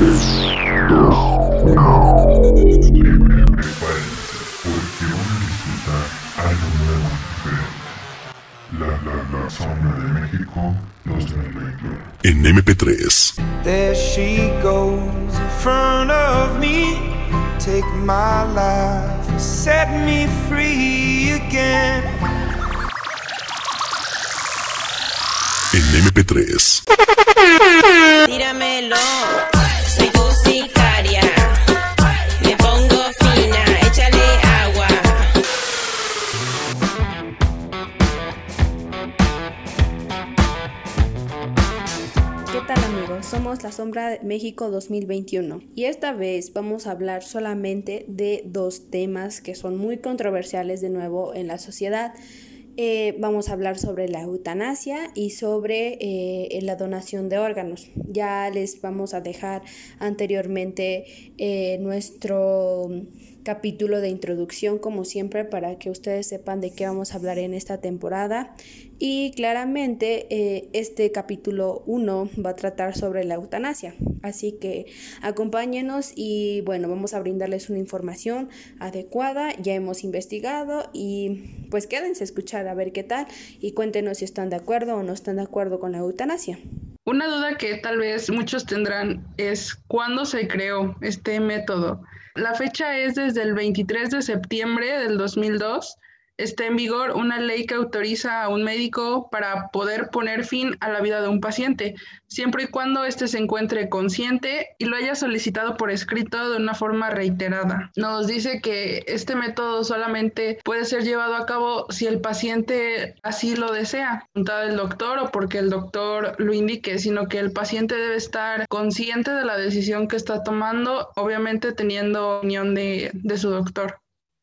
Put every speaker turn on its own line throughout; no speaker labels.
porque van a disfrutar algo nuevo y diferente. La, la, la zona de México 2021.
En MP3.
There she goes in front of me. Take my life, set me free again.
En MP3.
Tíramelo,
La Sombra de México 2021 y esta vez vamos a hablar solamente de dos temas que son muy controversiales de nuevo en la sociedad. Eh, vamos a hablar sobre la eutanasia y sobre eh, la donación de órganos. Ya les vamos a dejar anteriormente eh, nuestro capítulo de introducción como siempre para que ustedes sepan de qué vamos a hablar en esta temporada. Y claramente eh, este capítulo 1 va a tratar sobre la eutanasia. Así que acompáñenos y bueno vamos a brindarles una información adecuada. Ya hemos investigado y pues quédense a escuchar a ver qué tal y cuéntenos si están de acuerdo o no están de acuerdo con la eutanasia
Una duda que tal vez muchos tendrán es cuándo se creó este método. La fecha es desde el 23 de septiembre del 2002. Está en vigor una ley que autoriza a un médico para poder poner fin a la vida de un paciente, siempre y cuando éste se encuentre consciente y lo haya solicitado por escrito de una forma reiterada. Nos dice que este método solamente puede ser llevado a cabo si el paciente así lo desea, voluntad del doctor o porque el doctor lo indique, sino que el paciente debe estar consciente de la decisión que está tomando, obviamente teniendo opinión de su doctor.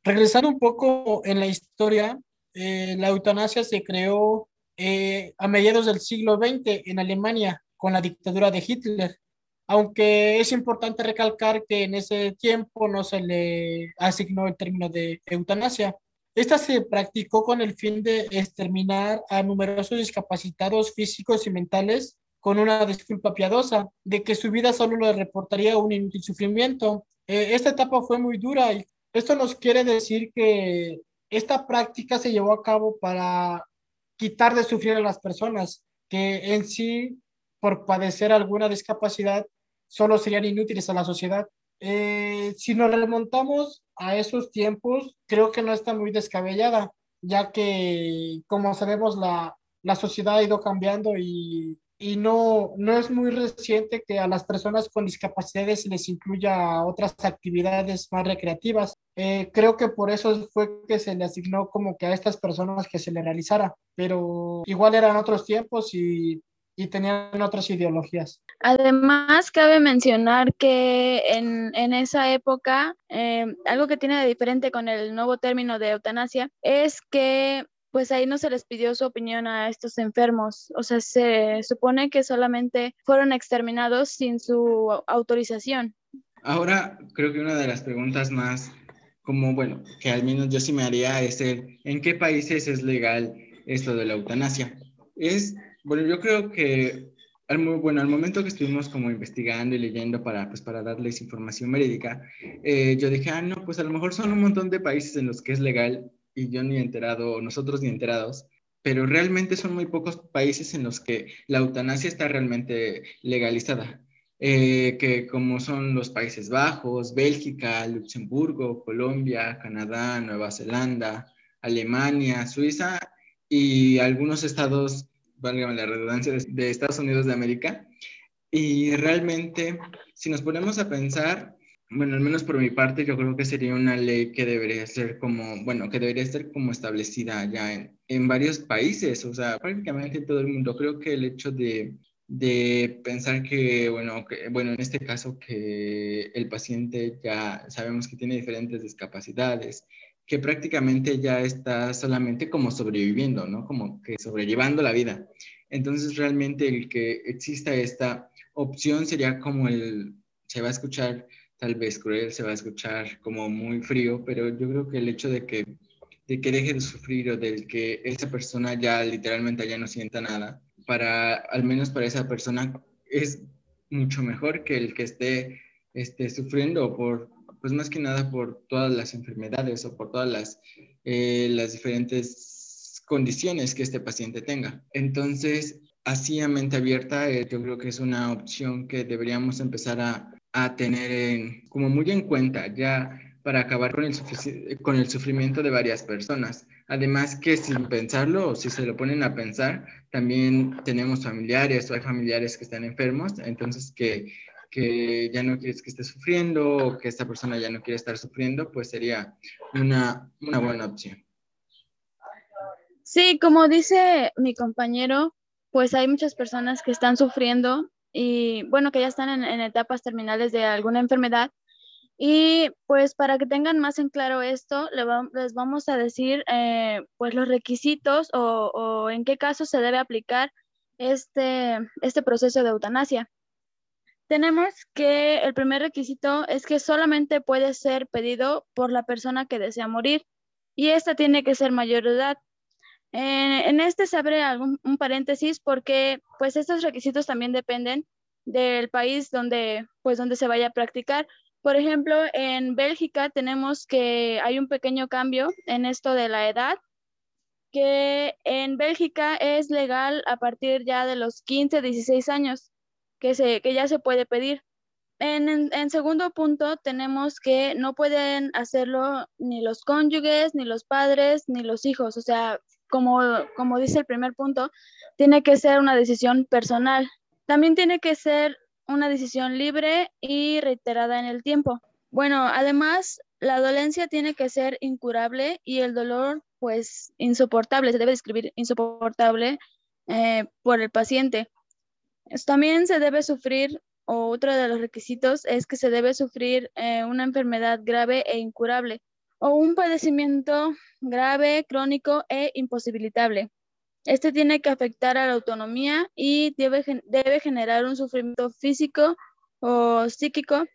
Regresando un poco en la historia, eh, la eutanasia se creó eh, a mediados del siglo XX en Alemania con la dictadura de Hitler, aunque es importante recalcar que en ese tiempo no se le asignó el término de eutanasia. Esta se practicó con el fin de exterminar a numerosos discapacitados físicos y mentales con una disculpa piadosa de que su vida solo le reportaría un inútil sufrimiento. Eh, esta etapa fue muy dura y esto nos quiere decir que esta práctica se llevó a cabo para quitar de sufrir a las personas que en sí, por padecer alguna discapacidad, solo serían inútiles a la sociedad. Eh, si nos remontamos a esos tiempos, creo que no está muy descabellada, ya que, como sabemos, la, la sociedad ha ido cambiando y y no, no es muy reciente que a las personas con discapacidades se les incluya otras actividades más recreativas. Eh, creo que por eso fue que se le asignó como que a estas personas que se le realizara, pero igual eran otros tiempos y, y tenían otras ideologías.
Además, cabe mencionar que en, en esa época, eh, algo que tiene de diferente con el nuevo término de eutanasia es que pues ahí no se les pidió su opinión a estos enfermos. O sea, se supone que solamente fueron exterminados sin su autorización.
Ahora, creo que una de las preguntas más, como, bueno, que al menos yo sí me haría es el, ¿en qué países es legal esto de la eutanasia? Es, bueno, yo creo que, al, bueno, al momento que estuvimos como investigando y leyendo para, pues, para darles información médica, eh, yo dije, ah, no, pues a lo mejor son un montón de países en los que es legal y yo ni enterado, nosotros ni enterados, pero realmente son muy pocos países en los que la eutanasia está realmente legalizada, eh, que como son los Países Bajos, Bélgica, Luxemburgo, Colombia, Canadá, Nueva Zelanda, Alemania, Suiza y algunos estados, válgame la redundancia, de Estados Unidos de América. Y realmente, si nos ponemos a pensar, bueno, al menos por mi parte, yo creo que sería una ley que debería ser como, bueno, que debería ser como establecida ya en, en varios países, o sea, prácticamente en todo el mundo. Creo que el hecho de, de pensar que, bueno, que, bueno, en este caso que el paciente ya sabemos que tiene diferentes discapacidades, que prácticamente ya está solamente como sobreviviendo, ¿no? Como que sobrellevando la vida. Entonces, realmente el que exista esta opción sería como el, se va a escuchar tal vez cruel, se va a escuchar como muy frío, pero yo creo que el hecho de que, de que deje de sufrir o de que esa persona ya literalmente ya no sienta nada, para, al menos para esa persona, es mucho mejor que el que esté, esté sufriendo por, pues más que nada por todas las enfermedades o por todas las, eh, las diferentes condiciones que este paciente tenga. Entonces, así a mente abierta, eh, yo creo que es una opción que deberíamos empezar a, a tener en, como muy en cuenta ya para acabar con el, con el sufrimiento de varias personas. Además que sin pensarlo o si se lo ponen a pensar, también tenemos familiares o hay familiares que están enfermos, entonces que, que ya no quieres que esté sufriendo o que esta persona ya no quiere estar sufriendo, pues sería una, una buena opción.
Sí, como dice mi compañero, pues hay muchas personas que están sufriendo y bueno, que ya están en, etapas terminales de alguna enfermedad. Y pues para que tengan más en claro esto, les vamos a decir eh, pues los requisitos o, en qué caso se debe aplicar este, este proceso de eutanasia. Tenemos que el primer requisito es que solamente puede ser pedido por la persona que desea morir y esta tiene que ser mayor de edad. En este se abre algún, un paréntesis porque pues estos requisitos también dependen del país donde pues donde se vaya a practicar. Por ejemplo, en Bélgica tenemos que hay un pequeño cambio en esto de la edad, que en Bélgica es legal a partir ya de los 15, 16 años que, se, que ya se puede pedir. En, en, segundo punto, tenemos que no pueden hacerlo ni los cónyuges, ni los padres, ni los hijos. O sea, como, como dice el primer punto, tiene que ser una decisión personal. También tiene que ser una decisión libre y reiterada en el tiempo. Bueno, además, la dolencia tiene que ser incurable y el dolor, pues, insoportable. Se debe describir insoportable eh, por el paciente. También se debe sufrir, o otro de los requisitos es que se debe sufrir eh, una enfermedad grave e incurable o un padecimiento grave, crónico e imposibilitable. Este tiene que afectar a la autonomía y debe, generar un sufrimiento físico o psíquico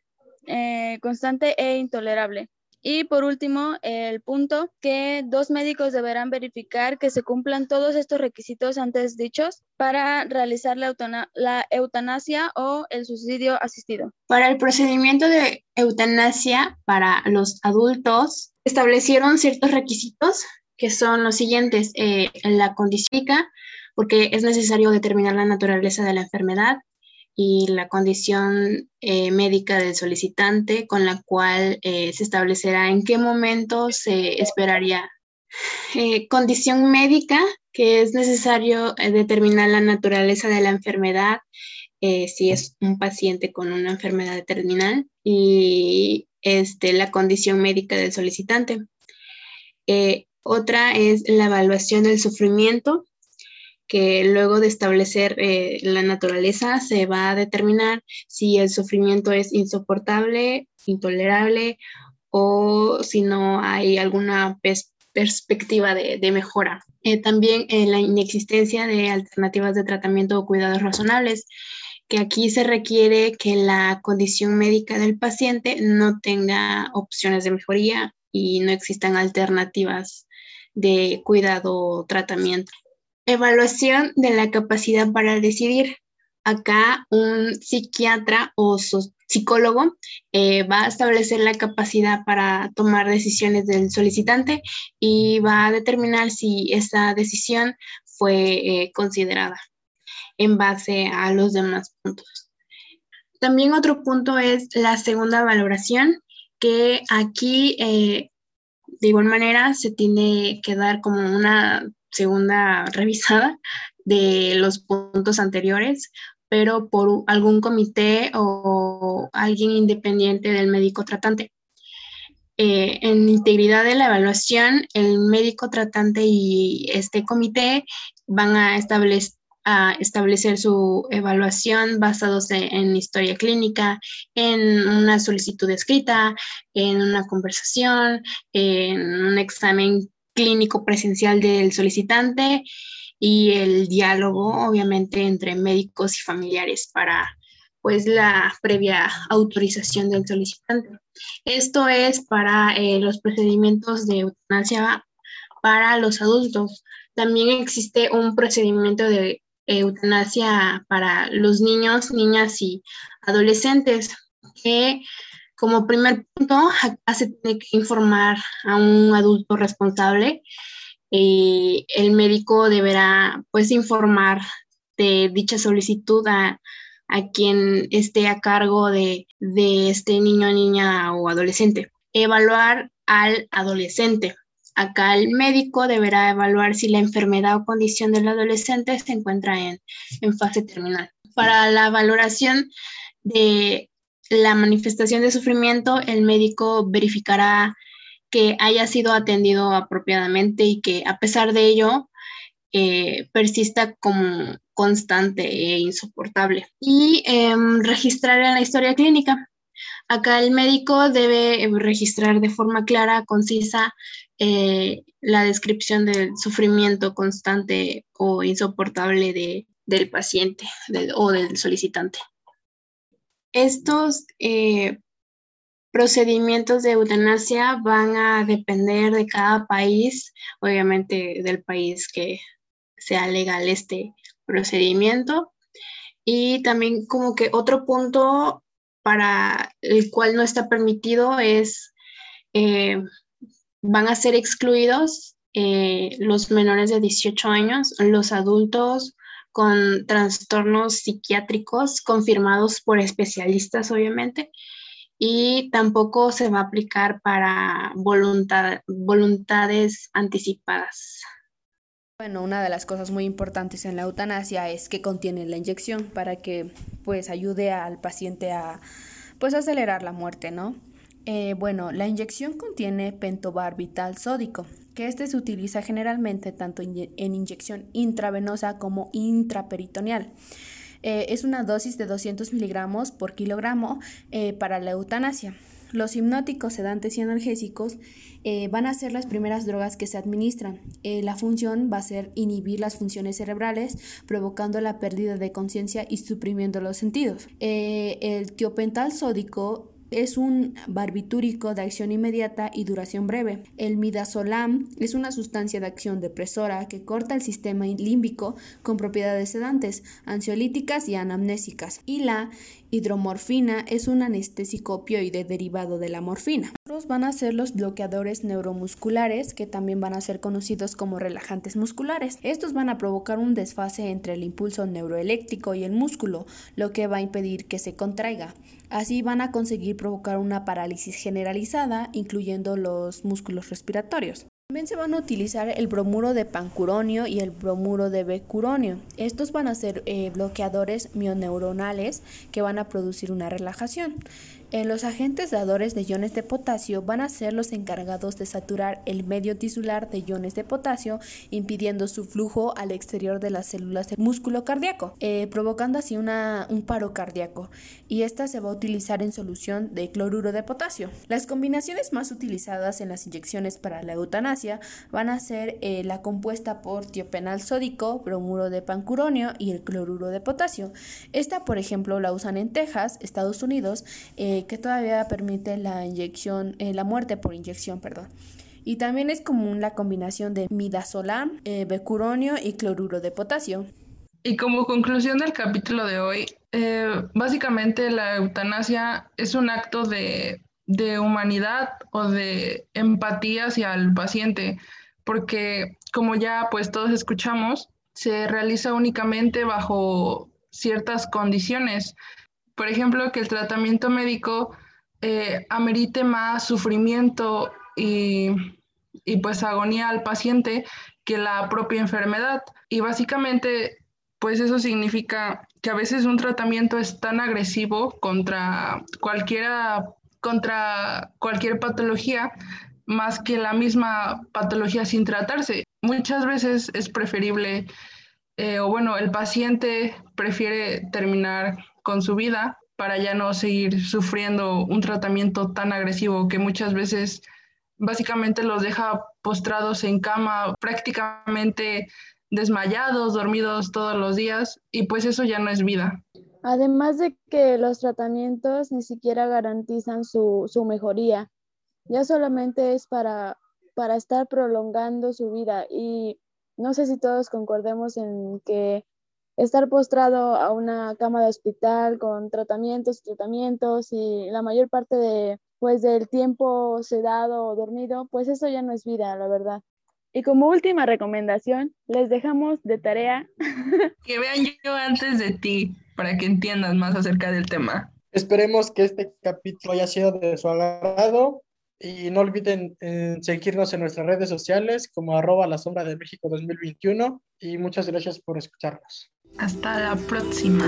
eh, constante e intolerable. Y por último, el punto que dos médicos deberán verificar que se cumplan todos estos requisitos antes dichos para realizar la, eutanasia o el suicidio asistido.
Para el procedimiento de eutanasia para los adultos, establecieron ciertos requisitos que son los siguientes, eh, la condición, porque es necesario determinar la naturaleza de la enfermedad, y la condición eh, médica del solicitante con la cual eh, se establecerá en qué momento se esperaría. Eh, condición médica, que es necesario determinar la naturaleza de la enfermedad, si es un paciente con una enfermedad terminal, y este, la condición médica del solicitante. otra es la evaluación del sufrimiento, que luego de establecer eh, la naturaleza se va a determinar si el sufrimiento es insoportable, intolerable o si no hay alguna perspectiva de, mejora. Eh, también en la inexistencia de alternativas de tratamiento o cuidados razonables, que aquí se requiere que la condición médica del paciente no tenga opciones de mejoría y no existan alternativas de cuidado o tratamiento. Evaluación de la capacidad para decidir. Acá un psiquiatra o psicólogo eh, va a establecer la capacidad para tomar decisiones del solicitante y va a determinar si esa decisión fue eh, considerada en base a los demás puntos. También otro punto es la segunda valoración, que aquí eh, de igual manera se tiene que dar como una segunda revisada de los puntos anteriores, pero por algún comité o alguien independiente del médico tratante. Eh, en integridad de la evaluación, el médico tratante y este comité van a establecer su evaluación basados en historia clínica, en una solicitud escrita, en una conversación, en un examen clínico presencial del solicitante y el diálogo, obviamente, entre médicos y familiares para pues la previa autorización del solicitante. Esto es para eh, los procedimientos de eutanasia para los adultos. También existe un procedimiento de eutanasia para los niños, niñas y adolescentes, que como primer punto, acá se tiene que informar a un adulto responsable y el médico deberá pues informar de dicha solicitud a, quien esté a cargo de, de este niño, niña o adolescente. Evaluar al adolescente. Acá el médico deberá evaluar si la enfermedad o condición del adolescente se encuentra en, en fase terminal. Para la valoración de la manifestación de sufrimiento, el médico verificará que haya sido atendido apropiadamente y que a pesar de ello eh, persista como constante e insoportable. Y em, registrar en la historia clínica. Acá el médico debe registrar de forma clara, concisa, eh, la descripción del sufrimiento constante o insoportable del paciente o del solicitante. Estos eh, procedimientos de eutanasia van a depender de cada país, obviamente del país que sea legal este procedimiento. Y también como que otro punto para el cual no está permitido es, eh, van a ser excluidos eh, los menores de 18 años, los adultos con trastornos psiquiátricos confirmados por especialistas, obviamente, y tampoco se va a aplicar para voluntades anticipadas.
Bueno, una de las cosas muy importantes en la eutanasia es que contiene la inyección para que pues ayude al paciente a pues acelerar la muerte, ¿no? Eh, bueno, la inyección contiene pentobarbital sódico, que este se utiliza generalmente tanto en inyección intravenosa como intraperitoneal. Eh, es una dosis de 200 miligramos por kilogramo eh, para la eutanasia. Los hipnóticos, sedantes y analgésicos van a ser las primeras drogas que se administran. la función va a ser inhibir las funciones cerebrales, provocando la pérdida de conciencia y suprimiendo los sentidos. el tiopental sódico es un barbitúrico de acción inmediata y duración breve. El midazolam es una sustancia de acción depresora que corta el sistema límbico con propiedades sedantes, ansiolíticas y anamnésicas. Y la hidromorfina es un anestésico opioide derivado de la morfina. Otros van a ser los bloqueadores neuromusculares, que también van a ser conocidos como relajantes musculares. Estos van a provocar un desfase entre el impulso neuroeléctrico y el músculo, lo que va a impedir que se contraiga. Así van a conseguir provocar una parálisis generalizada, incluyendo los músculos respiratorios. También se van a utilizar el bromuro de pancuronio y el bromuro de becuronio. Estos van a ser eh, bloqueadores mioneuronales que van a producir una relajación. Eh, los agentes dadores de iones de potasio van a ser los encargados de saturar el medio tisular de iones de potasio, impidiendo su flujo al exterior de las células del músculo cardíaco, eh, provocando así una, un paro cardíaco. Y esta se va a utilizar en solución de cloruro de potasio. Las combinaciones más utilizadas en las inyecciones para la eutanasia van a ser eh, la compuesta por tiopenal sódico, bromuro de pancuronio y el cloruro de potasio. Esta, por ejemplo, la usan en Texas, Estados Unidos, que todavía permite la inyección, eh, la muerte por inyección, perdón. Y también es común la combinación de midazolam, eh, becuronio y cloruro de potasio.
Y como conclusión del capítulo de hoy, eh, básicamente la eutanasia es un acto de, de humanidad o de empatía hacia el paciente, porque como ya pues todos escuchamos, se realiza únicamente bajo ciertas condiciones por ejemplo, que el tratamiento médico eh, amerite más sufrimiento y, y pues agonía al paciente que la propia enfermedad. Y básicamente, pues eso significa que a veces un tratamiento es tan agresivo contra cualquiera, contra cualquier patología, más que la misma patología sin tratarse. Muchas veces es preferible, eh, o bueno, el paciente prefiere terminar con su vida para ya no seguir sufriendo un tratamiento tan agresivo que muchas veces básicamente los deja postrados en cama, prácticamente desmayados, dormidos todos los días y pues eso ya no es vida.
Además de que los tratamientos ni siquiera garantizan su, mejoría, ya solamente es para, para estar prolongando su vida y no sé si todos concordemos en que estar postrado a una cama de hospital con tratamientos, tratamientos y la mayor parte de, pues, del tiempo sedado o dormido, pues eso ya no es vida, la verdad. Y como última recomendación, les dejamos de tarea
que vean yo antes de ti para que entiendan más acerca del tema.
Esperemos que este capítulo haya sido de su agrado y no olviden eh, seguirnos en nuestras redes sociales como arroba la sombra de México 2021 y muchas gracias por escucharnos.
Hasta la próxima.